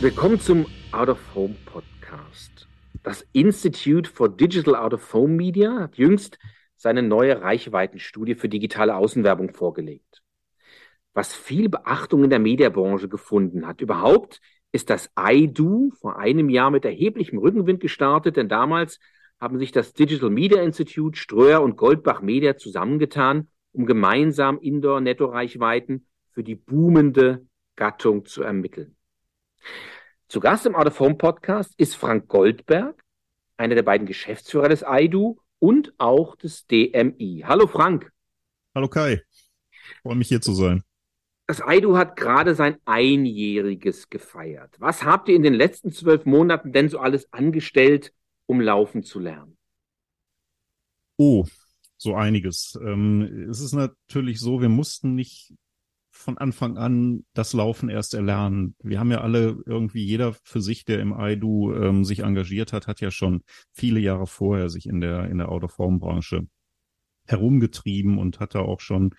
Willkommen zum Out of Home Podcast. Das Institute for Digital Out of Home Media hat jüngst seine neue Reichweitenstudie für digitale Außenwerbung vorgelegt. Was viel Beachtung in der Mediabranche gefunden hat. Überhaupt ist das IDO vor einem Jahr mit erheblichem Rückenwind gestartet, denn damals haben sich das Digital Media Institute, Ströer und Goldbach Media zusammengetan, um gemeinsam Indoor-Netto-Reichweiten für die boomende Gattung zu ermitteln. Zu Gast im Out of Home Podcast ist Frank Goldberg, einer der beiden Geschäftsführer des IDU und auch des DMI. Hallo Frank. Hallo Kai. Freue mich hier zu sein. Das IDU hat gerade sein Einjähriges gefeiert. Was habt ihr in den letzten zwölf Monaten denn so alles angestellt, um laufen zu lernen? Oh, so einiges. Ähm, es ist natürlich so, wir mussten nicht von Anfang an das Laufen erst erlernen. Wir haben ja alle irgendwie, jeder für sich, der im IDU ähm, sich engagiert hat, hat ja schon viele Jahre vorher sich in der, in der Out-of-Home-Branche herumgetrieben und hat da auch schon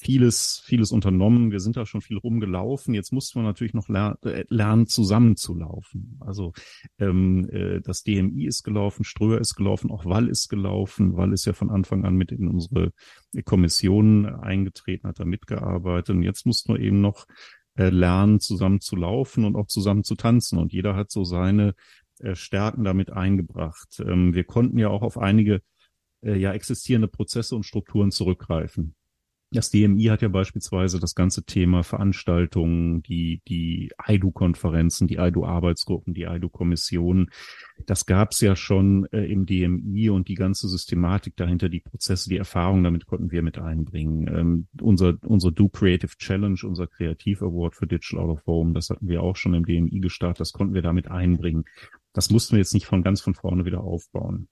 vieles, vieles unternommen. Wir sind da schon viel rumgelaufen. Jetzt mussten wir natürlich noch ler äh, lernen, zusammenzulaufen. Also ähm, äh, das DMI ist gelaufen, Ströer ist gelaufen, auch Wall ist gelaufen. Wall ist ja von Anfang an mit in unsere Kommission eingetreten, hat da mitgearbeitet. Und jetzt mussten wir eben noch äh, lernen, zusammen zu laufen und auch zusammen zu tanzen. Und jeder hat so seine äh, Stärken damit eingebracht. Ähm, wir konnten ja auch auf einige äh, ja existierende Prozesse und Strukturen zurückgreifen. Das DMI hat ja beispielsweise das ganze Thema Veranstaltungen, die, die IDU-Konferenzen, die IDU-Arbeitsgruppen, die IDU-Kommissionen. Das gab es ja schon äh, im DMI und die ganze Systematik dahinter, die Prozesse, die Erfahrungen damit konnten wir mit einbringen. Ähm, unser, unser Do Creative Challenge, unser Kreativ Award für Digital Out of Home, das hatten wir auch schon im DMI gestartet, das konnten wir damit einbringen. Das mussten wir jetzt nicht von ganz von vorne wieder aufbauen.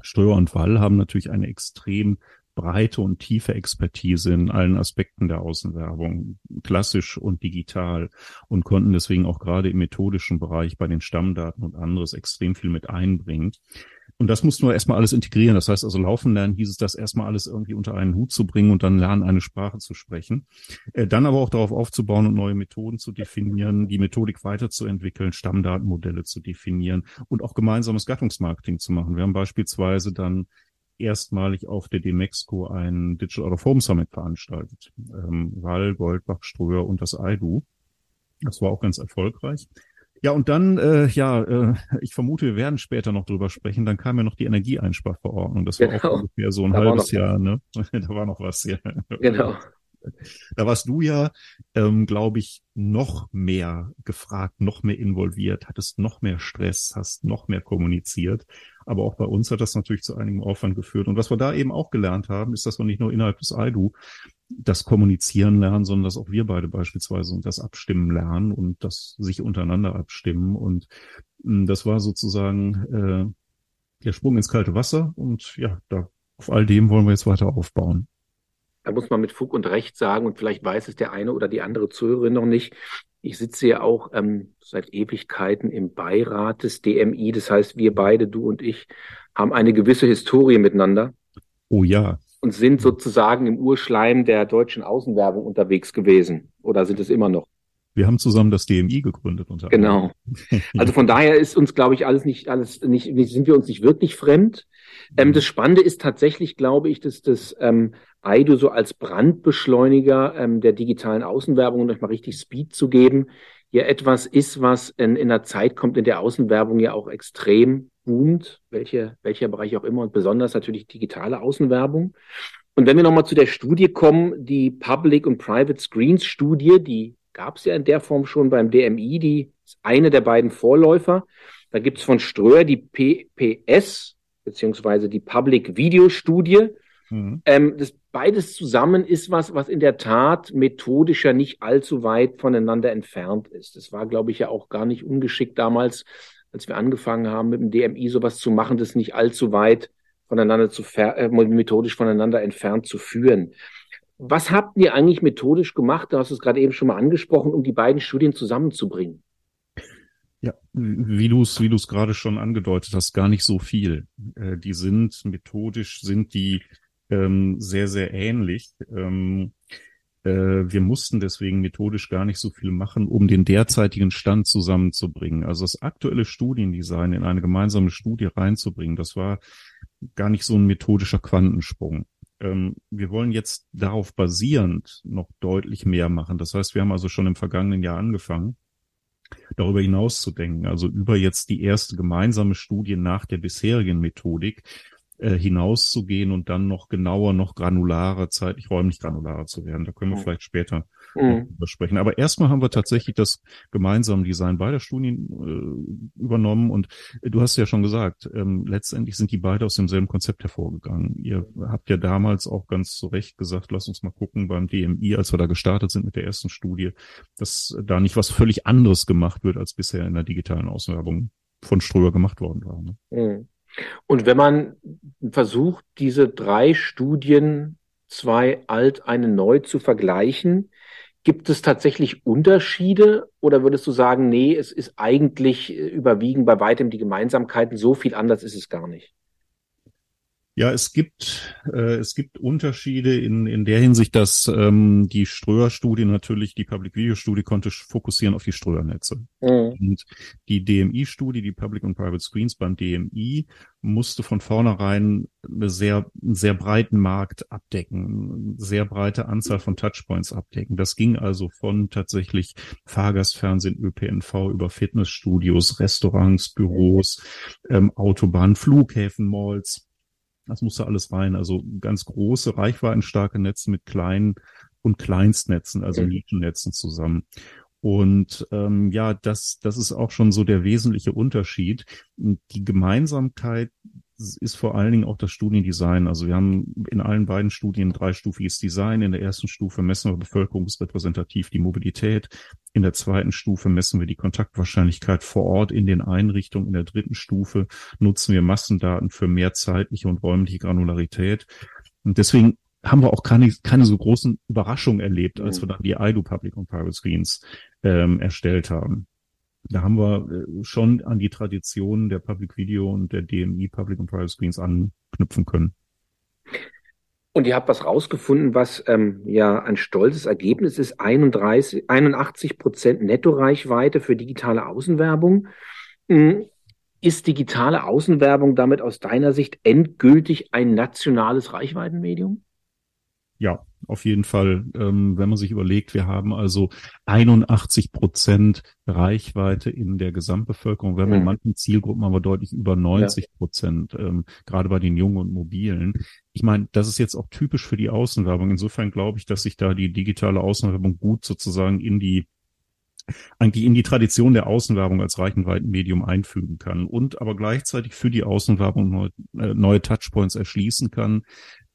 Ströer und Wall haben natürlich eine extrem breite und tiefe Expertise in allen Aspekten der Außenwerbung, klassisch und digital und konnten deswegen auch gerade im methodischen Bereich bei den Stammdaten und anderes extrem viel mit einbringen. Und das mussten wir erstmal alles integrieren. Das heißt also, laufen lernen hieß es, das erstmal alles irgendwie unter einen Hut zu bringen und dann lernen, eine Sprache zu sprechen. Äh, dann aber auch darauf aufzubauen und neue Methoden zu definieren, die Methodik weiterzuentwickeln, Stammdatenmodelle zu definieren und auch gemeinsames Gattungsmarketing zu machen. Wir haben beispielsweise dann erstmalig auf der Demexco ein Digital Out of Home Summit veranstaltet. Ähm, Wall, Goldbach, Ströer und das IDU. Das war auch ganz erfolgreich. Ja, und dann, äh, ja, äh, ich vermute, wir werden später noch drüber sprechen. Dann kam ja noch die Energieeinsparverordnung. Das war genau. auch ungefähr so ein da halbes Jahr, ne? da war noch was, ja. Genau. Da warst du ja, ähm, glaube ich, noch mehr gefragt, noch mehr involviert, hattest noch mehr Stress, hast noch mehr kommuniziert. Aber auch bei uns hat das natürlich zu einigem Aufwand geführt. Und was wir da eben auch gelernt haben, ist, dass wir nicht nur innerhalb des IDU das Kommunizieren lernen, sondern dass auch wir beide beispielsweise das Abstimmen lernen und das sich untereinander abstimmen. Und mh, das war sozusagen äh, der Sprung ins kalte Wasser. Und ja, da auf all dem wollen wir jetzt weiter aufbauen da muss man mit Fug und Recht sagen, und vielleicht weiß es der eine oder die andere Zuhörerin noch nicht, ich sitze ja auch ähm, seit Ewigkeiten im Beirat des DMI. Das heißt, wir beide, du und ich, haben eine gewisse Historie miteinander. Oh ja. Und sind sozusagen im Urschleim der deutschen Außenwerbung unterwegs gewesen. Oder sind es immer noch? Wir haben zusammen das DMI gegründet. Unter genau. Also von daher ist uns, glaube ich, alles nicht, alles nicht, sind wir uns nicht wirklich fremd. Ähm, das Spannende ist tatsächlich, glaube ich, dass das ähm, Aido so als Brandbeschleuniger ähm, der digitalen Außenwerbung, um euch mal richtig Speed zu geben, ja etwas ist, was in, in einer Zeit kommt, in der Außenwerbung ja auch extrem boomt, welche, welcher Bereich auch immer und besonders natürlich digitale Außenwerbung. Und wenn wir nochmal zu der Studie kommen, die Public und Private Screens Studie, die gab es ja in der Form schon beim DMI, die ist eine der beiden Vorläufer. Da gibt es von Ströer die PPS, beziehungsweise die Public Video Studie. Mhm. Ähm, das beides zusammen ist was, was in der Tat methodischer nicht allzu weit voneinander entfernt ist. Es war, glaube ich, ja auch gar nicht ungeschickt damals, als wir angefangen haben, mit dem DMI sowas zu machen, das nicht allzu weit voneinander zu äh, methodisch voneinander entfernt zu führen. Was habt ihr eigentlich methodisch gemacht? Du hast es gerade eben schon mal angesprochen, um die beiden Studien zusammenzubringen. Ja, wie du es wie du es gerade schon angedeutet hast, gar nicht so viel. Äh, die sind methodisch sind die ähm, sehr, sehr ähnlich. Ähm, Äh, wir mussten deswegen methodisch gar nicht so viel machen, um den derzeitigen Stand zusammenzubringen. Also das aktuelle Studiendesign in eine gemeinsame Studie reinzubringen, das war gar nicht so ein methodischer Quantensprung. Ähm, wir wollen jetzt darauf basierend noch deutlich mehr machen. Das heißt, wir haben also schon im vergangenen Jahr angefangen, darüber hinaus zu denken, also über jetzt die erste gemeinsame Studie nach der bisherigen Methodik, äh, hinauszugehen und dann noch genauer, noch granularer, zeitlich räumlich granularer zu werden. Da können wir vielleicht später mhm. sprechen. Aber erstmal haben wir tatsächlich das gemeinsame Design beider Studien äh, übernommen und du hast ja schon gesagt, ähm, letztendlich sind die beide aus demselben Konzept hervorgegangen. Ihr habt ja damals auch ganz zu Recht gesagt, lass uns mal gucken beim DMI, als wir da gestartet sind mit der ersten Studie, dass da nicht was völlig anderes gemacht wird, als bisher in der digitalen Auswerbung von Ströer gemacht worden war. Ne? Mhm. Und wenn man versucht, diese drei Studien, zwei alt, eine neu zu vergleichen, gibt es tatsächlich Unterschiede oder würdest du sagen, nee, es ist eigentlich überwiegend bei weitem die Gemeinsamkeiten, so viel anders ist es gar nicht? Ja, es gibt äh, es gibt Unterschiede in in der Hinsicht, dass ähm, die Ströer-Studie natürlich die Public Video Studie konnte fokussieren auf die Ströer-Netze mhm. und die DMI-Studie, die Public und Private Screens beim DMI musste von vornherein eine sehr einen sehr breiten Markt abdecken, eine sehr breite Anzahl von Touchpoints abdecken. Das ging also von tatsächlich Fahrgastfernsehen, ÖPNV über Fitnessstudios, Restaurants, Büros, ähm, Autobahnen, Flughäfen, Malls das musste alles rein. Also ganz große, reichweitenstarke Netze mit kleinen und Kleinstnetzen, also Nischennetzen zusammen. Und ähm, ja, das, das ist auch schon so der wesentliche Unterschied. Die Gemeinsamkeit ist vor allen Dingen auch das Studiendesign. Also wir haben in allen beiden Studien dreistufiges Design. In der ersten Stufe messen wir bevölkerungsrepräsentativ die Mobilität. In der zweiten Stufe messen wir die Kontaktwahrscheinlichkeit vor Ort in den Einrichtungen. In der dritten Stufe nutzen wir Massendaten für mehr zeitliche und räumliche Granularität. Und deswegen haben wir auch keine, keine so großen Überraschungen erlebt, als mhm. wir dann die IDO Public und Private Screens ähm, erstellt haben da haben wir äh, schon an die Traditionen der Public Video und der DMI Public und Private Screens anknüpfen können. Und ihr habt was rausgefunden, was ähm, ja ein stolzes Ergebnis ist. 31, 81 Prozent Nettoreichweite für digitale Außenwerbung. Hm, ist digitale Außenwerbung damit aus deiner Sicht endgültig ein nationales Reichweitenmedium? Ja, auf jeden Fall. Ähm, wenn man sich überlegt, wir haben also 81 Prozent Reichweite in der Gesamtbevölkerung. Wir haben mhm. in manchen Zielgruppen aber deutlich über 90 Prozent, ja. ähm, gerade bei den Jungen und Mobilen. Ich meine, das ist jetzt auch typisch für die Außenwerbung. Insofern glaube ich, dass sich da die digitale Außenwerbung gut sozusagen in die eigentlich in die Tradition der Außenwerbung als Reichweitenmedium einfügen kann und aber gleichzeitig für die Außenwerbung neue, äh, neue Touchpoints erschließen kann,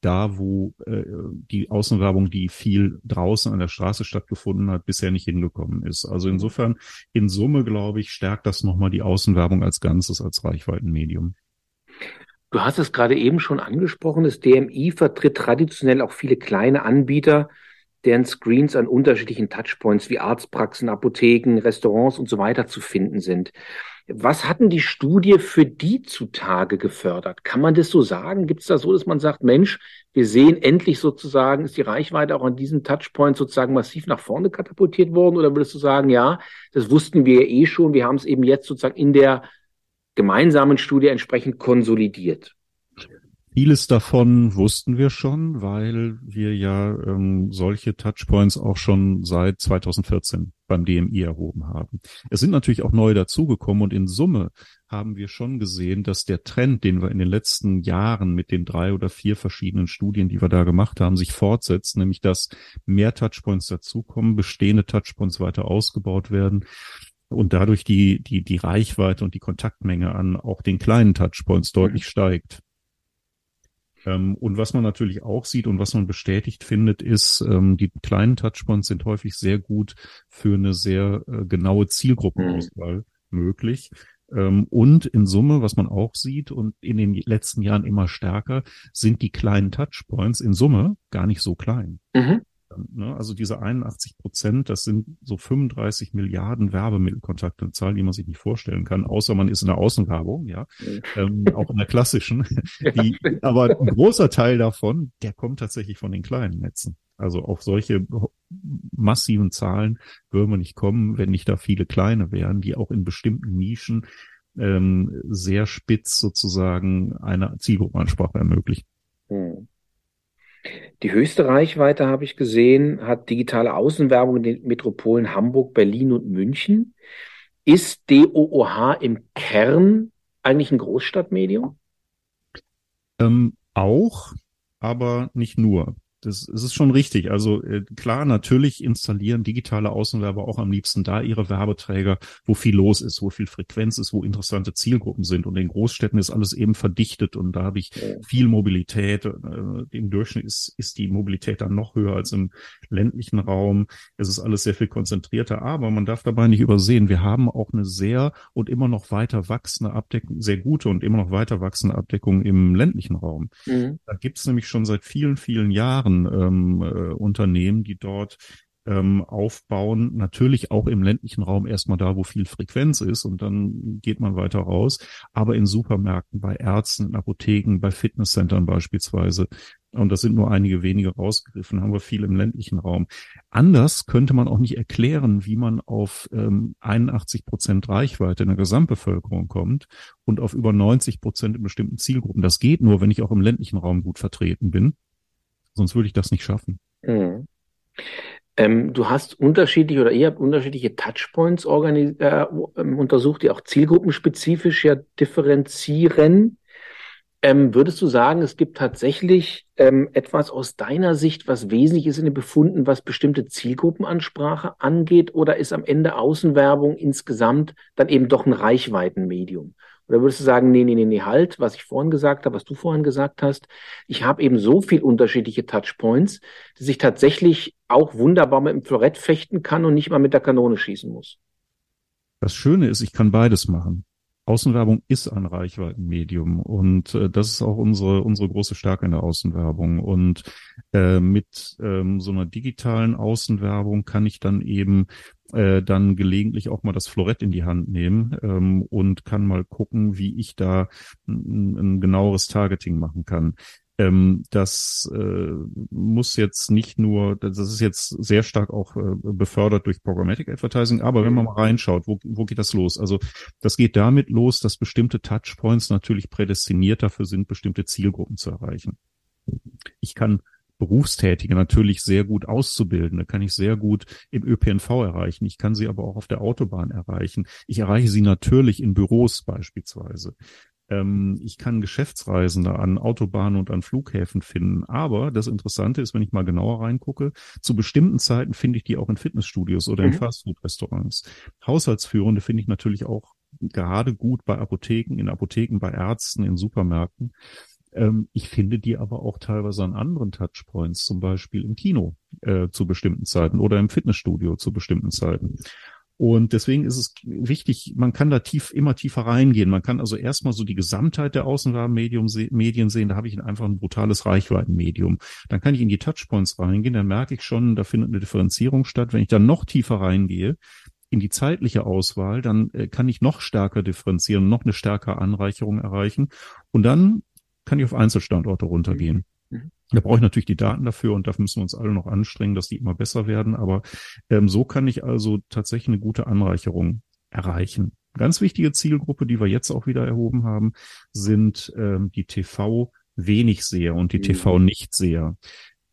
da, wo äh, die Außenwerbung, die viel draußen an der Straße stattgefunden hat, bisher nicht hingekommen ist. Also insofern, in Summe, glaube ich, stärkt das nochmal die Außenwerbung als Ganzes, als Reichweitenmedium. Du hast es gerade eben schon angesprochen, das DMI vertritt traditionell auch viele kleine Anbieter, deren Screens an unterschiedlichen Touchpoints wie Arztpraxen, Apotheken, Restaurants und so weiter zu finden sind. Was hatten die Studie für die zutage gefördert? Kann man das so sagen? Gibt es da so, dass man sagt, Mensch, wir sehen endlich sozusagen, ist die Reichweite auch an diesem Touchpoint sozusagen massiv nach vorne katapultiert worden? Oder würdest du sagen, ja, das wussten wir eh schon, wir haben es eben jetzt sozusagen in der gemeinsamen Studie entsprechend konsolidiert? Vieles davon wussten wir schon, weil wir ja ähm, solche Touchpoints auch schon seit 2014 beim DMI erhoben haben. Es sind natürlich auch neue dazugekommen und in Summe haben wir schon gesehen, dass der Trend, den wir in den letzten Jahren mit den drei oder vier verschiedenen Studien, die wir da gemacht haben, sich fortsetzt, nämlich dass mehr Touchpoints dazukommen, bestehende Touchpoints weiter ausgebaut werden und dadurch die, die, die Reichweite und die Kontaktmenge an auch den kleinen Touchpoints deutlich mhm. steigt. Ähm, und was man natürlich auch sieht und was man bestätigt findet, ist, ähm, die kleinen Touchpoints sind häufig sehr gut für eine sehr äh, genaue Zielgruppenauswahl mhm. möglich. Ähm, und in Summe, was man auch sieht und in den letzten Jahren immer stärker, sind die kleinen Touchpoints in Summe gar nicht so klein. Mhm. Ne? Also diese 81 Prozent, das sind so 35 Milliarden Werbemittelkontakte, eine Zahl, die man sich nicht vorstellen kann, außer man ist in der Außenwerbung, ja, ähm, auch in der klassischen. Die, aber ein großer Teil davon, der kommt tatsächlich von den kleinen Netzen. Also auf solche massiven Zahlen würden wir nicht kommen, wenn nicht da viele kleine wären, die auch in bestimmten Nischen ähm, sehr spitz sozusagen eine Zielgruppenansprache ermöglichen. Hm. Die höchste Reichweite, habe ich gesehen, hat digitale Außenwerbung in den Metropolen Hamburg, Berlin und München. Ist DOOH im Kern eigentlich ein Großstadtmedium? Ähm, auch, aber nicht nur. Das, das ist schon richtig. Also äh, klar, natürlich installieren digitale Außenwerber auch am liebsten da ihre Werbeträger, wo viel los ist, wo viel Frequenz ist, wo interessante Zielgruppen sind. Und in Großstädten ist alles eben verdichtet und da habe ich viel Mobilität. Äh, Im Durchschnitt ist, ist die Mobilität dann noch höher als im ländlichen Raum. Es ist alles sehr viel konzentrierter. Aber man darf dabei nicht übersehen, wir haben auch eine sehr und immer noch weiter wachsende Abdeckung, sehr gute und immer noch weiter wachsende Abdeckung im ländlichen Raum. Mhm. Da gibt es nämlich schon seit vielen, vielen Jahren Jahren ähm, äh, Unternehmen, die dort ähm, aufbauen, natürlich auch im ländlichen Raum erstmal da, wo viel Frequenz ist und dann geht man weiter raus, aber in Supermärkten, bei Ärzten, in Apotheken, bei Fitnesscentern beispielsweise. Und das sind nur einige wenige rausgegriffen, haben wir viel im ländlichen Raum. Anders könnte man auch nicht erklären, wie man auf ähm, 81 Prozent Reichweite in der Gesamtbevölkerung kommt und auf über 90 Prozent in bestimmten Zielgruppen. Das geht nur, wenn ich auch im ländlichen Raum gut vertreten bin. Sonst würde ich das nicht schaffen. Mhm. Ähm, du hast unterschiedliche oder ihr habt unterschiedliche Touchpoints äh, ähm, untersucht, die auch zielgruppenspezifisch ja differenzieren. Ähm, würdest du sagen, es gibt tatsächlich ähm, etwas aus deiner Sicht, was wesentlich ist in den Befunden, was bestimmte Zielgruppenansprache angeht, oder ist am Ende Außenwerbung insgesamt dann eben doch ein Reichweitenmedium? Oder würdest du sagen, nee, nee, nee, nee, halt, was ich vorhin gesagt habe, was du vorhin gesagt hast, ich habe eben so viel unterschiedliche Touchpoints, dass ich tatsächlich auch wunderbar mit dem Florett fechten kann und nicht mal mit der Kanone schießen muss. Das Schöne ist, ich kann beides machen. Außenwerbung ist ein Reichweitenmedium und äh, das ist auch unsere unsere große Stärke in der Außenwerbung und äh, mit ähm, so einer digitalen Außenwerbung kann ich dann eben äh, dann gelegentlich auch mal das Florett in die Hand nehmen ähm, und kann mal gucken, wie ich da ein, genaueres Targeting machen kann. Ähm, das äh, muss jetzt nicht nur, das ist jetzt sehr stark auch äh, befördert durch Programmatic Advertising, aber wenn man mal reinschaut, wo, wo geht das los? Also das geht damit los, dass bestimmte Touchpoints natürlich prädestiniert dafür sind, bestimmte Zielgruppen zu erreichen. Ich kann Berufstätige natürlich sehr gut auszubilden. Da kann ich sehr gut im ÖPNV erreichen. Ich kann sie aber auch auf der Autobahn erreichen. Ich erreiche sie natürlich in Büros beispielsweise. Ähm, ich kann Geschäftsreisende an Autobahnen und an Flughäfen finden. Aber das Interessante ist, wenn ich mal genauer reingucke, zu bestimmten Zeiten finde ich die auch in Fitnessstudios oder mhm. in Fastfood-Restaurants. Haushaltsführende finde ich natürlich auch gerade gut bei Apotheken, in Apotheken, bei Ärzten, in Supermärkten. Ähm, ich finde die aber auch teilweise an anderen Touchpoints, zum Beispiel im Kino äh, zu bestimmten Zeiten oder im Fitnessstudio zu bestimmten Zeiten. Und deswegen ist es wichtig, man kann da tief, immer tiefer reingehen. Man kann also erstmal so die Gesamtheit der Außenwarenmedien sehen. Da habe ich einfach ein brutales Reichweitenmedium. Dann kann ich in die Touchpoints reingehen. Dann merke ich schon, da findet eine Differenzierung statt. Wenn ich dann noch tiefer reingehe, in die zeitliche Auswahl, dann äh, kann ich noch stärker differenzieren, noch eine stärkere Anreicherung erreichen. Und dann kann ich auf Einzelstandorte runtergehen. Mhm. Da brauche ich natürlich die Daten dafür und dafür müssen wir uns alle noch anstrengen, dass die immer besser werden. Aber ähm, so kann ich also tatsächlich eine gute Anreicherung erreichen. Ganz wichtige Zielgruppe, die wir jetzt auch wieder erhoben haben, sind ähm, die TV wenig seher und die mhm. TV nicht seher.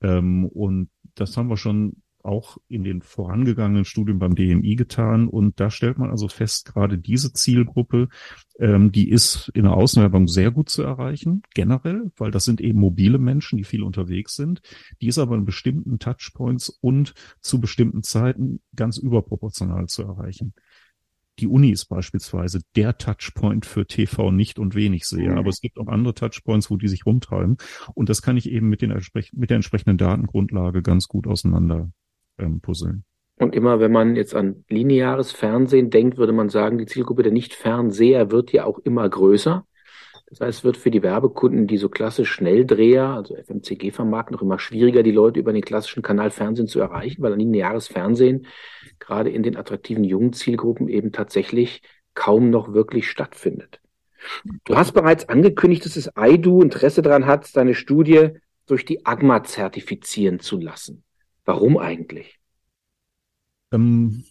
Ähm, und das haben wir schon auch in den vorangegangenen Studien beim DMI getan. Und da stellt man also fest, gerade diese Zielgruppe, ähm, die ist in der Außenwerbung sehr gut zu erreichen, generell, weil das sind eben mobile Menschen, die viel unterwegs sind. Die ist aber in bestimmten Touchpoints und zu bestimmten Zeiten ganz überproportional zu erreichen. Die Uni ist beispielsweise der Touchpoint für TV nicht und wenig sehe. Mhm. Aber es gibt auch andere Touchpoints, wo die sich rumtreiben. Und das kann ich eben mit, den, mit der entsprechenden Datengrundlage ganz gut auseinander ähm, puzzeln. Und immer wenn man jetzt an lineares Fernsehen denkt, würde man sagen, die Zielgruppe der Nicht-Fernseher wird ja auch immer größer. Das heißt, es wird für die Werbekunden, die so klassisch Schnelldreher, also FMCG vermarkten, noch immer schwieriger, die Leute über den klassischen Kanal Fernsehen zu erreichen, weil ein lineares Fernsehen gerade in den attraktiven jungen Zielgruppen eben tatsächlich kaum noch wirklich stattfindet. Du hast bereits angekündigt, dass das IDU Interesse daran hat, seine Studie durch die AGMA zertifizieren zu lassen. Warum eigentlich? Ähm,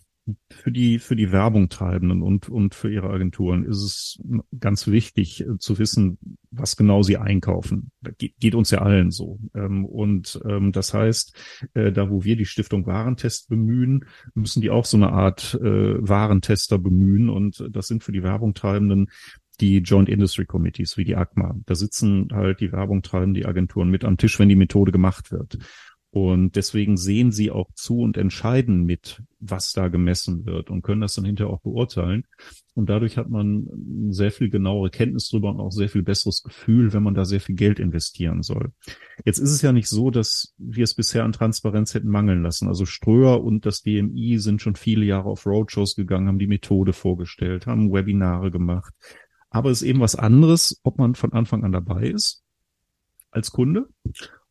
für die, für die Werbung treibenden und, und für ihre Agenturen ist es ganz wichtig äh, zu wissen, was genau sie einkaufen. Das geht, uns ja allen so. Ähm, und ähm, das heißt, äh, da wo wir die Stiftung Warentest bemühen, müssen die auch so eine Art äh, Warentester bemühen. Und das sind für die Werbung treibenden die Joint Industry Committees wie die ACMA. Da sitzen halt die Werbung treiben die Agenturen mit am Tisch, wenn die Methode gemacht wird. Und deswegen sehen sie auch zu und entscheiden mit, was da gemessen wird und können das dann hinterher auch beurteilen. Und dadurch hat man sehr viel genauere Kenntnis drüber und auch sehr viel besseres Gefühl, wenn man da sehr viel Geld investieren soll. Jetzt ist es ja nicht so, dass wir es bisher an Transparenz hätten mangeln lassen. Also Ströer und das DMI sind schon viele Jahre auf Roadshows gegangen, haben die Methode vorgestellt, haben Webinare gemacht. Aber es ist eben was anderes, ob man von Anfang an dabei ist als Kunde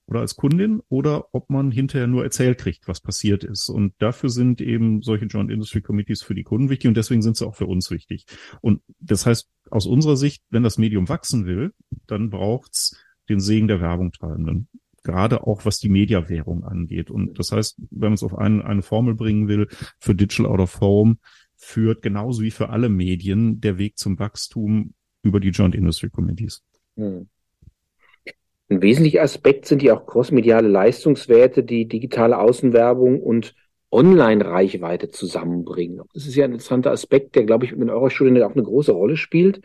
oder als Kundin oder ob man hinterher nur erzählt kriegt, was passiert ist. Und dafür sind eben solche Joint Industry Committees für die Kunden wichtig und deswegen sind sie auch für uns wichtig. Und das heißt, aus unserer Sicht, wenn das Medium wachsen will, dann braucht's den Segen der Werbung treibenden. Gerade auch was die Mediawährung angeht. Und das heißt, wenn man es auf einen, eine Formel bringen will, für Digital Out of Home führt genauso wie für alle Medien der Weg zum Wachstum über die Joint Industry Committees. Hm. Ein wesentlicher Aspekt sind ja auch crossmediale Leistungswerte, die digitale Außenwerbung und Online-Reichweite zusammenbringen. Das ist ja ein interessanter Aspekt, der, glaube ich, in eurer Studie auch eine große Rolle spielt.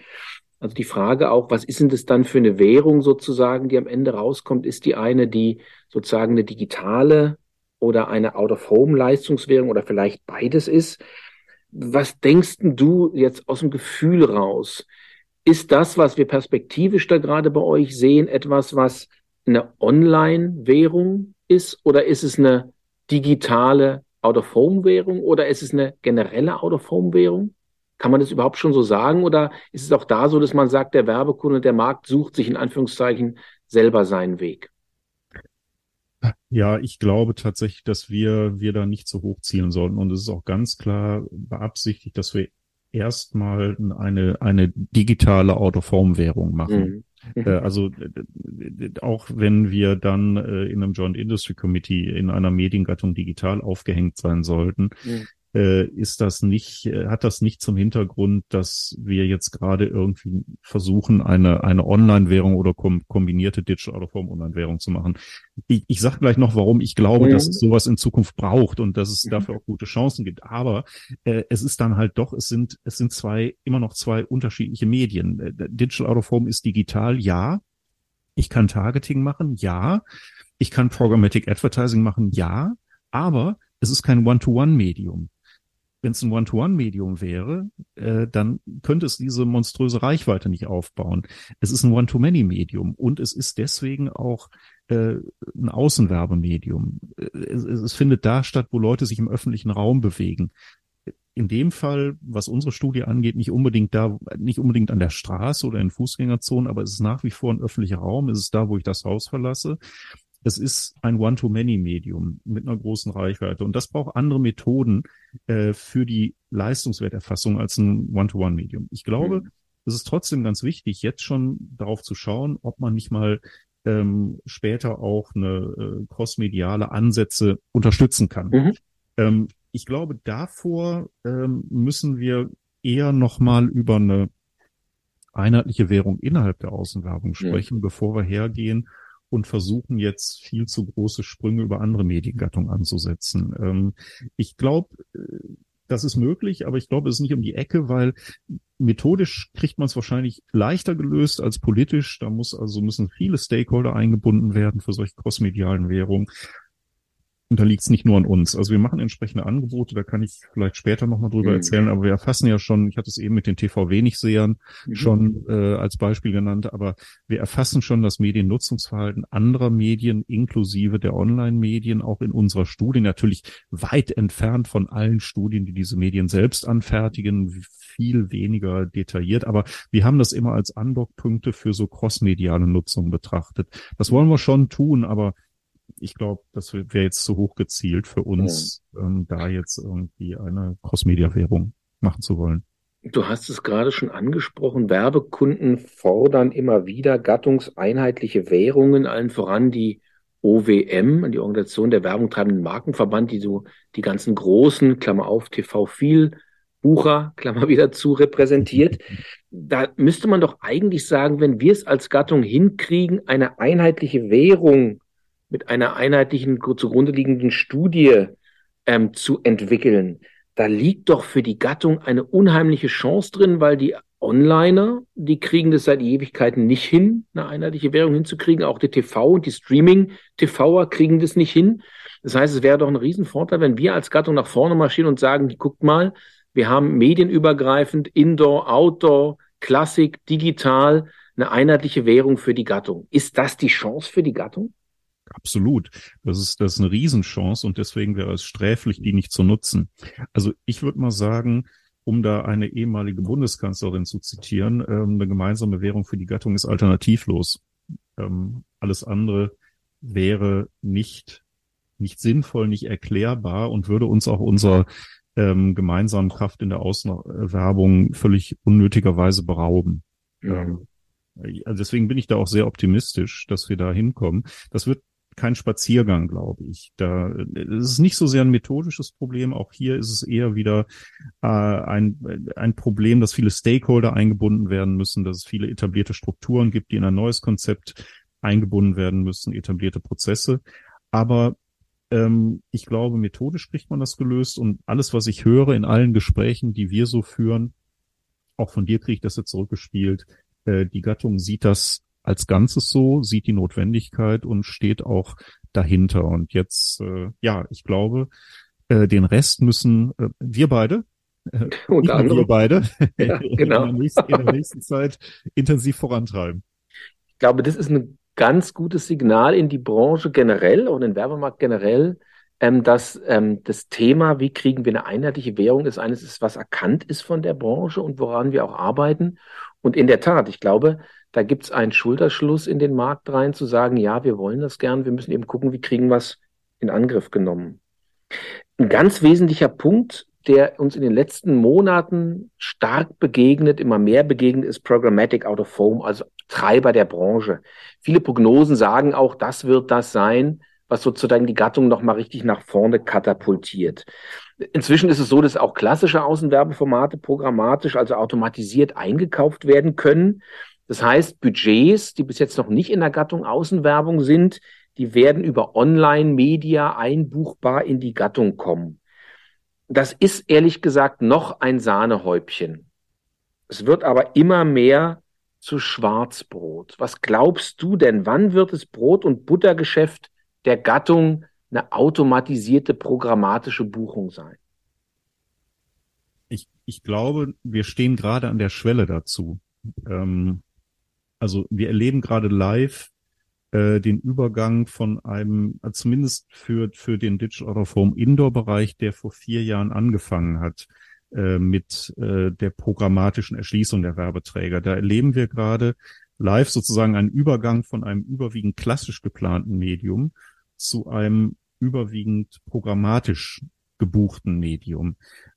Also die Frage auch, was ist denn das dann für eine Währung sozusagen, die am Ende rauskommt? Ist die eine, die sozusagen eine digitale oder eine Out-of-Home-Leistungswährung oder vielleicht beides ist? Was denkst du jetzt aus dem Gefühl raus? Ist das, was wir perspektivisch da gerade bei euch sehen, etwas, was eine Online-Währung ist oder ist es eine digitale Out-of-Home-Währung oder ist es eine generelle Out-of-Home-Währung? Kann man das überhaupt schon so sagen oder ist es auch da so, dass man sagt, der Werbekunde, der Markt sucht sich in Anführungszeichen selber seinen Weg? Ja, ich glaube tatsächlich, dass wir, wir da nicht so hoch zielen sollten. Und es ist auch ganz klar beabsichtigt, dass wir erstmal eine, eine digitale Out-of-Home-Währung machen. Mhm. Äh, also auch wenn wir dann äh, in einem Joint Industry Committee in einer Mediengattung digital aufgehängt sein sollten, mhm äh, ist das nicht, äh, hat das nicht zum Hintergrund, dass wir jetzt gerade irgendwie versuchen, eine, eine Online-Währung oder kom kombinierte Digital of Home Online-Währung zu machen. Ich, ich sage gleich noch, warum ich glaube, mhm. dass es sowas in Zukunft braucht und dass es mhm. dafür auch gute Chancen gibt. Aber äh, es ist dann halt doch, es sind, es sind zwei, immer noch zwei unterschiedliche Medien. Äh, Digital Out of Home ist digital, ja. Ich kann Targeting machen, ja. Ich kann Programmatic Advertising machen, ja. Aber es ist kein One-to-One-Medium wenn es ein One-to-One-Medium wäre, äh, dann könnte es diese monströse Reichweite nicht aufbauen. Es ist ein One-to-Many-Medium und es ist deswegen auch äh, ein Außenwerbemedium. Es, es findet da statt, wo Leute sich im öffentlichen Raum bewegen. In dem Fall, was unsere Studie angeht, nicht unbedingt da, nicht unbedingt an der Straße oder in Fußgängerzonen, aber es ist nach wie vor ein öffentlicher Raum. Es ist da, wo ich das Haus verlasse es ist ein One-to-Many-Medium mit einer großen Reichweite. Und das braucht andere Methoden äh, für die Leistungswerterfassung als ein One-to-One-Medium. Ich glaube, mhm. es ist trotzdem ganz wichtig, jetzt schon darauf zu schauen, ob man nicht mal ähm, später auch eine äh, crossmediale Ansätze unterstützen kann. Mhm. Ähm, ich glaube, davor ähm, müssen wir eher nochmal über eine einheitliche Währung innerhalb der Außenwerbung sprechen, mhm. bevor wir hergehen und versuchen jetzt viel zu große Sprünge über andere Mediengattungen anzusetzen. Ähm, ich glaube, äh, das ist möglich, aber ich glaube, es ist nicht um die Ecke, weil methodisch kriegt man es wahrscheinlich leichter gelöst als politisch. Da muss also müssen viele Stakeholder eingebunden werden für solche crossmedialen Währungen. Und da liegt es nicht nur an uns. Also wir machen entsprechende Angebote, da kann ich vielleicht später nochmal drüber mhm. erzählen, aber wir erfassen ja schon, ich hatte es eben mit den TV-Wenig-Sehern mhm. schon äh, als Beispiel genannt, aber wir erfassen schon das Mediennutzungsverhalten anderer Medien inklusive der Online-Medien auch in unserer Studie, natürlich weit entfernt von allen Studien, die diese Medien selbst anfertigen, viel weniger detailliert, aber wir haben das immer als Andockpunkte für so crossmediale Nutzung betrachtet. Das wollen wir schon tun, aber ich glaube, das wäre jetzt zu hoch gezielt für uns, ja. ähm, da jetzt irgendwie eine Cross-Media-Währung machen zu wollen. Du hast es gerade schon angesprochen, Werbekunden fordern immer wieder gattungseinheitliche Währungen, allen voran die OWM, die Organisation der Werbung treibenden Markenverband, die so die ganzen großen, Klammer auf, TV viel, Bucher, Klammer wieder zu, repräsentiert. Da müsste man doch eigentlich sagen, wenn wir es als Gattung hinkriegen, eine einheitliche Währung mit einer einheitlichen zugrunde liegenden Studie ähm, zu entwickeln, da liegt doch für die Gattung eine unheimliche Chance drin, weil die Onliner, die kriegen das seit Ewigkeiten nicht hin, eine einheitliche Währung hinzukriegen. Auch die TV und die Streaming-TVer kriegen das nicht hin. Das heißt, es wäre doch ein Riesenvorteil, wenn wir als Gattung nach vorne marschieren und sagen, guckt mal, wir haben medienübergreifend, Indoor, Outdoor, Klassik, digital, eine einheitliche Währung für die Gattung. Ist das die Chance für die Gattung? Absolut. Das ist, das ist eine Riesenchance und deswegen wäre es sträflich, die nicht zu nutzen. Also ich würde mal sagen, um da eine ehemalige Bundeskanzlerin zu zitieren, ähm, eine gemeinsame Währung für die Gattung ist alternativlos. Ähm, alles andere wäre nicht, nicht sinnvoll, nicht erklärbar und würde uns auch unserer ähm, gemeinsamen Kraft in der Außenwerbung völlig unnötigerweise berauben. Ja. Ähm, also deswegen bin ich da auch sehr optimistisch, dass wir da hinkommen. Das wird kein Spaziergang, glaube ich. Da es ist nicht so sehr ein methodisches Problem. Auch hier ist es eher wieder äh, ein, ein Problem, dass viele Stakeholder eingebunden werden müssen, dass es viele etablierte Strukturen gibt, die in ein neues Konzept eingebunden werden müssen, etablierte Prozesse. Aber ähm, ich glaube, methodisch kriegt man das gelöst und alles, was ich höre in allen Gesprächen, die wir so führen, auch von dir kriege ich das jetzt zurückgespielt. Äh, die Gattung sieht das als Ganzes so, sieht die Notwendigkeit und steht auch dahinter. Und jetzt, äh, ja, ich glaube, äh, den Rest müssen äh, wir beide, äh, anderem. wir beide, ja, genau. in, der nächsten, in der nächsten Zeit intensiv vorantreiben. Ich glaube, das ist ein ganz gutes Signal in die Branche generell und den Werbemarkt generell, ähm, dass ähm, das Thema, wie kriegen wir eine einheitliche Währung, ist eines ist, was erkannt ist von der Branche und woran wir auch arbeiten. Und in der Tat, ich glaube, da gibt es einen Schulterschluss in den Markt rein, zu sagen, ja, wir wollen das gern, wir müssen eben gucken, wie kriegen wir es in Angriff genommen. Ein ganz wesentlicher Punkt, der uns in den letzten Monaten stark begegnet, immer mehr begegnet, ist Programmatic Out of Home, also Treiber der Branche. Viele Prognosen sagen auch, das wird das sein, was sozusagen die Gattung nochmal richtig nach vorne katapultiert. Inzwischen ist es so, dass auch klassische Außenwerbeformate programmatisch, also automatisiert eingekauft werden können. Das heißt, Budgets, die bis jetzt noch nicht in der Gattung Außenwerbung sind, die werden über Online-Media einbuchbar in die Gattung kommen. Das ist ehrlich gesagt noch ein Sahnehäubchen. Es wird aber immer mehr zu Schwarzbrot. Was glaubst du denn, wann wird das Brot- und Buttergeschäft der Gattung eine automatisierte programmatische Buchung sein? Ich, ich glaube, wir stehen gerade an der Schwelle dazu. Ähm, also wir erleben gerade live äh, den Übergang von einem, äh, zumindest für, für den Digital Out of Home Indoor Bereich, der vor vier Jahren angefangen hat äh, mit äh, der programmatischen Erschließung der Werbeträger. Da erleben wir gerade live sozusagen einen Übergang von einem überwiegend klassisch geplanten Medium zu einem überwiegend programmatisch gebuchten Medium.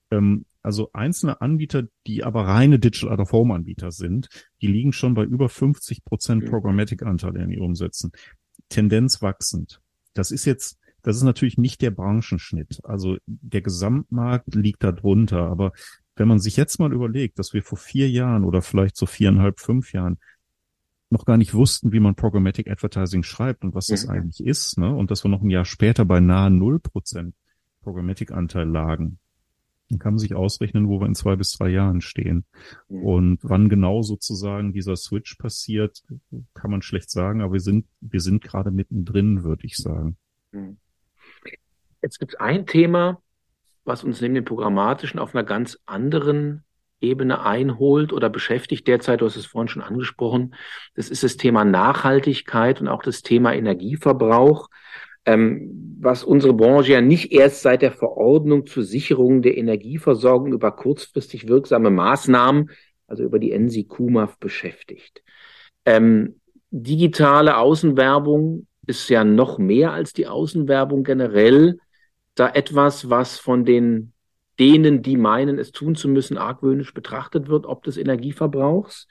Ähm, also einzelne Anbieter, die aber reine Digital Out of Home Anbieter sind, die liegen schon bei über 50 Prozent Programmatic Anteil in ihren Umsätzen. Tendenz wachsend. Das ist jetzt, das ist natürlich nicht der Branchenschnitt. Also der Gesamtmarkt liegt da drunter. Aber wenn man sich jetzt mal überlegt, dass wir vor vier Jahren oder vielleicht so viereinhalb, fünf Jahren noch gar nicht wussten, wie man Programmatic Advertising schreibt und was das mhm. eigentlich ist, ne? Und dass wir noch ein Jahr später bei nahe null Prozent Programmatic-Anteil lagen. Dann kann man sich ausrechnen, wo wir in zwei bis drei Jahren stehen. Mhm. Und wann genau sozusagen dieser Switch passiert, kann man schlecht sagen, aber wir sind, wir sind gerade mittendrin, würde ich sagen. Mhm. Jetzt gibt es ein Thema, was uns neben dem Programmatischen auf einer ganz anderen Ebene einholt oder beschäftigt derzeit, du hast es vorhin schon angesprochen, das ist das Thema Nachhaltigkeit und auch das Thema Energieverbrauch ähm, was unsere Branche ja nicht erst seit der Verordnung zur Sicherung der Energieversorgung über kurzfristig wirksame Maßnahmen, also über die NSI-KUMAF beschäftigt. Ähm, digitale Außenwerbung ist ja noch mehr als die Außenwerbung generell da etwas, was von den denen, die meinen, es tun zu müssen, argwöhnisch betrachtet wird, ob des Energieverbrauchs.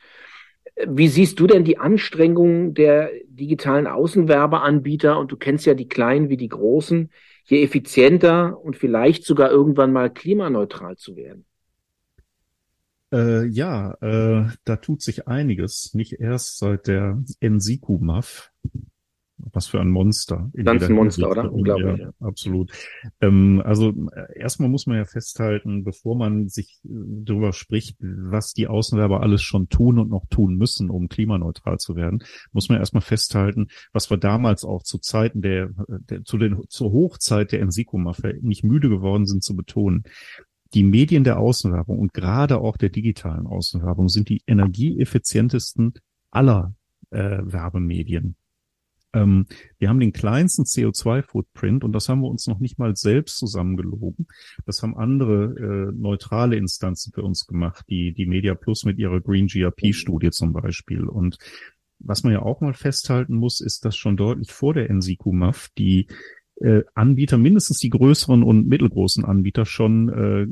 Wie siehst du denn die Anstrengungen der digitalen Außenwerbeanbieter? Und du kennst ja die kleinen wie die großen, hier effizienter und vielleicht sogar irgendwann mal klimaneutral zu werden. Äh, ja, äh, da tut sich einiges. Nicht erst seit der NSIKU-MAF, was für ein Monster. Ganz ein Monster, oder? Unglaublich. Ja, ja. Absolut. Ähm, also äh, erstmal muss man ja festhalten, bevor man sich äh, darüber spricht, was die Außenwerber alles schon tun und noch tun müssen, um klimaneutral zu werden, muss man erstmal festhalten, was wir damals auch zu Zeiten der, der zu den zur Hochzeit der Ensiko-Mafia nicht müde geworden sind zu betonen. Die Medien der Außenwerbung und gerade auch der digitalen Außenwerbung sind die energieeffizientesten aller äh, Werbemedien. Ähm, wir haben den kleinsten CO2-Footprint und das haben wir uns noch nicht mal selbst zusammengelogen. Das haben andere äh, neutrale Instanzen für uns gemacht, die, die Media Plus mit ihrer Green GRP-Studie zum Beispiel. Und was man ja auch mal festhalten muss, ist, dass schon deutlich vor der NSIQ-MAF die äh, Anbieter, mindestens die größeren und mittelgroßen Anbieter, schon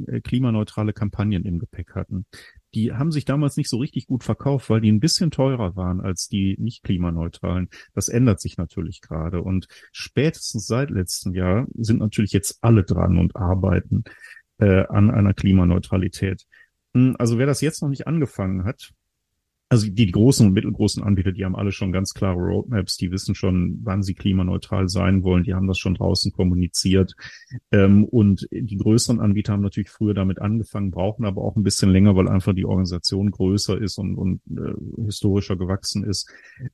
äh, klimaneutrale Kampagnen im Gepäck hatten die haben sich damals nicht so richtig gut verkauft, weil die ein bisschen teurer waren als die nicht klimaneutralen. Das ändert sich natürlich gerade. Und spätestens seit letztem Jahr sind natürlich jetzt alle dran und arbeiten äh, an einer Klimaneutralität. Hm, also wer das jetzt noch nicht angefangen hat, also die, die großen und mittelgroßen Anbieter, die haben alle schon ganz klare Roadmaps, die wissen schon, wann sie klimaneutral sein wollen, die haben das schon draußen kommuniziert. Ähm, und die größeren Anbieter haben natürlich früher damit angefangen, brauchen aber auch ein bisschen länger, weil einfach die Organisation größer ist und, und äh, historischer gewachsen ist.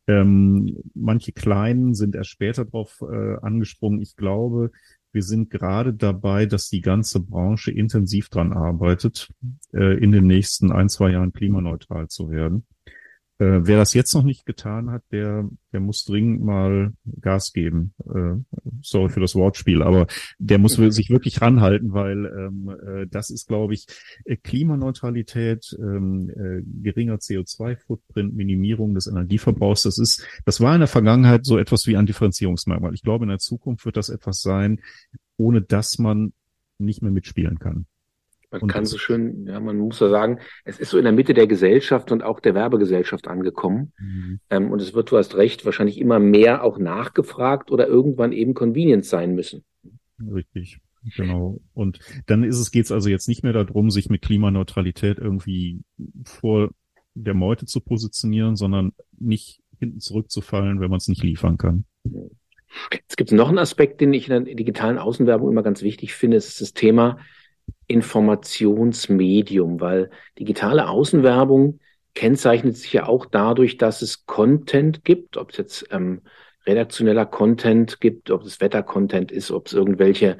Ähm, manche kleinen sind erst später drauf äh, angesprungen. Ich glaube, wir sind gerade dabei, dass die ganze Branche intensiv dran arbeitet, äh, in den nächsten ein, zwei Jahren klimaneutral zu werden. Äh, wer das jetzt noch nicht getan hat, der, der muss dringend mal Gas geben. Äh, sorry für das Wortspiel, aber der muss sich wirklich ranhalten, weil ähm, äh, das ist, glaube ich, äh, Klimaneutralität, ähm, äh, geringer CO2-Footprint, Minimierung des Energieverbrauchs. Das ist, das war in der Vergangenheit so etwas wie ein Differenzierungsmerkmal. Ich glaube, in der Zukunft wird das etwas sein, ohne dass man nicht mehr mitspielen kann. Man und kann so schön, ja, man muss ja sagen, es ist so in der Mitte der Gesellschaft und auch der Werbegesellschaft angekommen. Mhm. Ähm, und es wird, du hast recht, wahrscheinlich immer mehr auch nachgefragt oder irgendwann eben Convenience sein müssen. Richtig. Genau. Und dann ist es, geht es also jetzt nicht mehr darum, sich mit Klimaneutralität irgendwie vor der Meute zu positionieren, sondern nicht hinten zurückzufallen, wenn man es nicht liefern kann. Es gibt noch einen Aspekt, den ich in der digitalen Außenwerbung immer ganz wichtig finde, ist das Thema Informationsmedium, weil digitale Außenwerbung kennzeichnet sich ja auch dadurch, dass es Content gibt, ob es jetzt ähm, redaktioneller Content gibt, ob es Wettercontent ist, ob es irgendwelche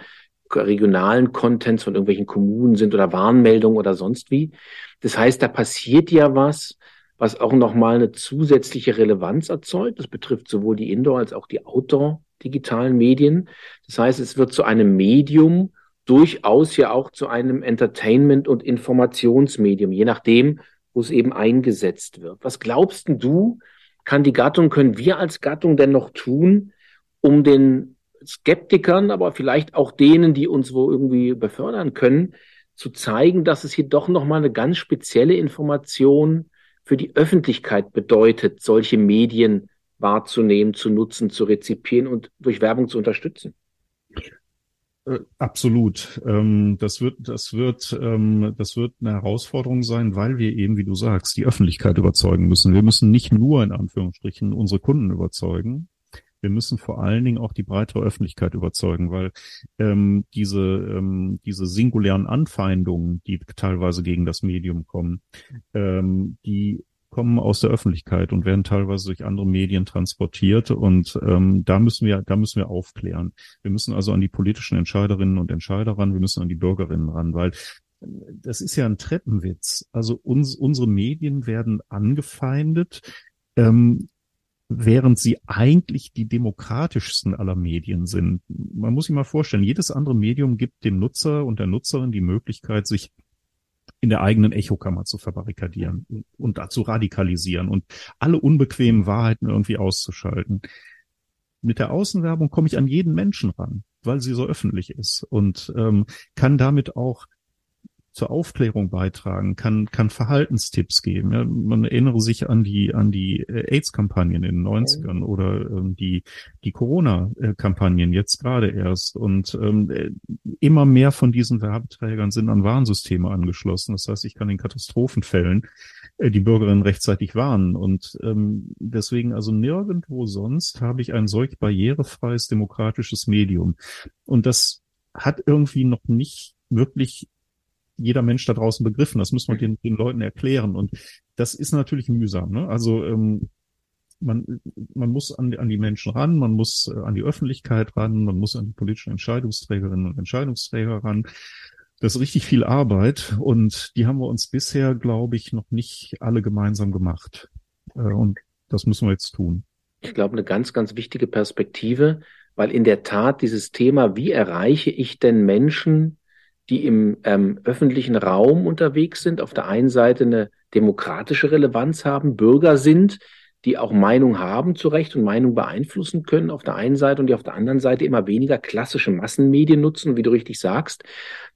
regionalen Contents von irgendwelchen Kommunen sind oder Warnmeldungen oder sonst wie. Das heißt, da passiert ja was, was auch nochmal eine zusätzliche Relevanz erzeugt. Das betrifft sowohl die Indoor- als auch die Outdoor-digitalen Medien. Das heißt, es wird zu einem Medium, durchaus ja auch zu einem Entertainment- und Informationsmedium, je nachdem, wo es eben eingesetzt wird. Was glaubst du, kann die Gattung, können wir als Gattung denn noch tun, um den Skeptikern, aber vielleicht auch denen, die uns wo irgendwie befördern können, zu zeigen, dass es hier doch nochmal eine ganz spezielle Information für die Öffentlichkeit bedeutet, solche Medien wahrzunehmen, zu nutzen, zu rezipieren und durch Werbung zu unterstützen? Äh, absolut. Ähm, das wird, das wird, ähm, das wird eine Herausforderung sein, weil wir eben, wie du sagst, die Öffentlichkeit überzeugen müssen. Wir müssen nicht nur in Anführungsstrichen unsere Kunden überzeugen. Wir müssen vor allen Dingen auch die breitere Öffentlichkeit überzeugen, weil ähm, diese, ähm, diese singulären Anfeindungen, die teilweise gegen das Medium kommen, ähm, die kommen aus der Öffentlichkeit und werden teilweise durch andere Medien transportiert. Und ähm, da müssen wir, da müssen wir aufklären. Wir müssen also an die politischen Entscheiderinnen und Entscheider ran, wir müssen an die Bürgerinnen ran, weil das ist ja ein Treppenwitz. Also uns, unsere Medien werden angefeindet, ähm, während sie eigentlich die demokratischsten aller Medien sind. Man muss sich mal vorstellen, jedes andere Medium gibt dem Nutzer und der Nutzerin die Möglichkeit, sich in der eigenen Echokammer zu verbarrikadieren und, und dazu radikalisieren und alle unbequemen Wahrheiten irgendwie auszuschalten. Mit der Außenwerbung komme ich an jeden Menschen ran, weil sie so öffentlich ist und ähm, kann damit auch zur Aufklärung beitragen, kann, kann Verhaltenstipps geben. Ja, man erinnere sich an die, an die äh, AIDS-Kampagnen in den 90ern oder ähm, die, die Corona-Kampagnen jetzt gerade erst. Und ähm, äh, immer mehr von diesen Werbeträgern sind an Warnsysteme angeschlossen. Das heißt, ich kann in Katastrophenfällen äh, die Bürgerinnen rechtzeitig warnen. Und ähm, deswegen also nirgendwo sonst habe ich ein solch barrierefreies demokratisches Medium. Und das hat irgendwie noch nicht wirklich jeder Mensch da draußen begriffen. Das muss man den, den Leuten erklären. Und das ist natürlich mühsam. Ne? Also ähm, man, man muss an, an die Menschen ran, man muss äh, an die Öffentlichkeit ran, man muss an die politischen Entscheidungsträgerinnen und Entscheidungsträger ran. Das ist richtig viel Arbeit und die haben wir uns bisher, glaube ich, noch nicht alle gemeinsam gemacht. Äh, und das müssen wir jetzt tun. Ich glaube, eine ganz, ganz wichtige Perspektive, weil in der Tat dieses Thema, wie erreiche ich denn Menschen, die im ähm, öffentlichen Raum unterwegs sind, auf der einen Seite eine demokratische Relevanz haben, Bürger sind, die auch Meinung haben zu Recht und Meinung beeinflussen können auf der einen Seite und die auf der anderen Seite immer weniger klassische Massenmedien nutzen, wie du richtig sagst,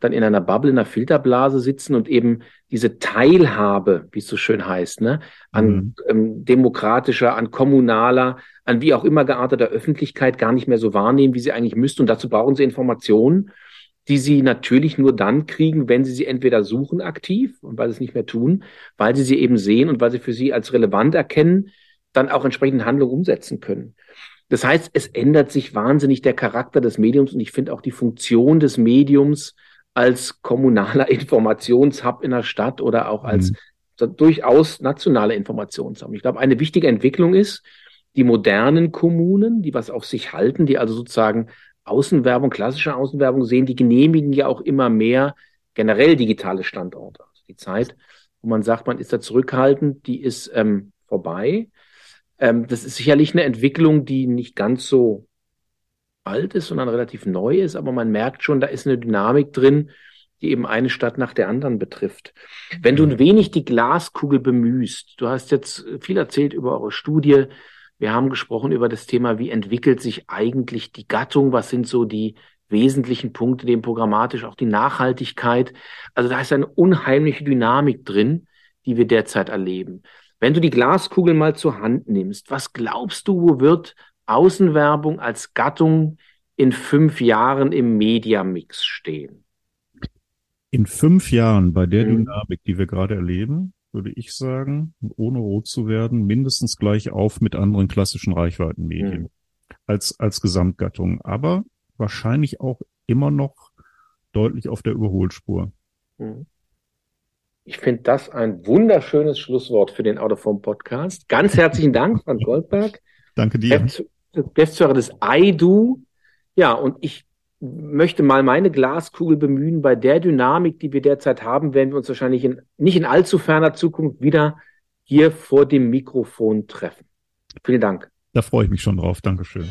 dann in einer Bubble, in einer Filterblase sitzen und eben diese Teilhabe, wie es so schön heißt, ne, an mhm. ähm, demokratischer, an kommunaler, an wie auch immer gearteter Öffentlichkeit gar nicht mehr so wahrnehmen, wie sie eigentlich müssten. Und dazu brauchen sie Informationen die sie natürlich nur dann kriegen, wenn sie sie entweder suchen aktiv und weil sie es nicht mehr tun, weil sie sie eben sehen und weil sie für sie als relevant erkennen, dann auch entsprechend Handlungen umsetzen können. Das heißt, es ändert sich wahnsinnig der Charakter des Mediums und ich finde auch die Funktion des Mediums als kommunaler Informationshub in der Stadt oder auch als mhm. durchaus nationaler Informationshub. Ich glaube, eine wichtige Entwicklung ist, die modernen Kommunen, die was auf sich halten, die also sozusagen Außenwerbung, klassische Außenwerbung sehen, die genehmigen ja auch immer mehr generell digitale Standorte. Also die Zeit, wo man sagt, man ist da zurückhaltend, die ist ähm, vorbei. Ähm, das ist sicherlich eine Entwicklung, die nicht ganz so alt ist, sondern relativ neu ist, aber man merkt schon, da ist eine Dynamik drin, die eben eine Stadt nach der anderen betrifft. Wenn du ein wenig die Glaskugel bemühst, du hast jetzt viel erzählt über eure Studie, wir haben gesprochen über das Thema, wie entwickelt sich eigentlich die Gattung, was sind so die wesentlichen Punkte, dem programmatisch auch die Nachhaltigkeit. Also da ist eine unheimliche Dynamik drin, die wir derzeit erleben. Wenn du die Glaskugel mal zur Hand nimmst, was glaubst du, wo wird Außenwerbung als Gattung in fünf Jahren im Mediamix stehen? In fünf Jahren bei der mhm. Dynamik, die wir gerade erleben, würde ich sagen, ohne rot zu werden, mindestens gleich auf mit anderen klassischen Reichweitenmedien mhm. als, als Gesamtgattung, aber wahrscheinlich auch immer noch deutlich auf der Überholspur. Mhm. Ich finde das ein wunderschönes Schlusswort für den Autoform Podcast. Ganz herzlichen Dank, Frank Goldberg. Danke dir. Geschäftsführer des IDU. Ja, und ich möchte mal meine Glaskugel bemühen. Bei der Dynamik, die wir derzeit haben, werden wir uns wahrscheinlich in, nicht in allzu ferner Zukunft wieder hier vor dem Mikrofon treffen. Vielen Dank. Da freue ich mich schon drauf. Dankeschön.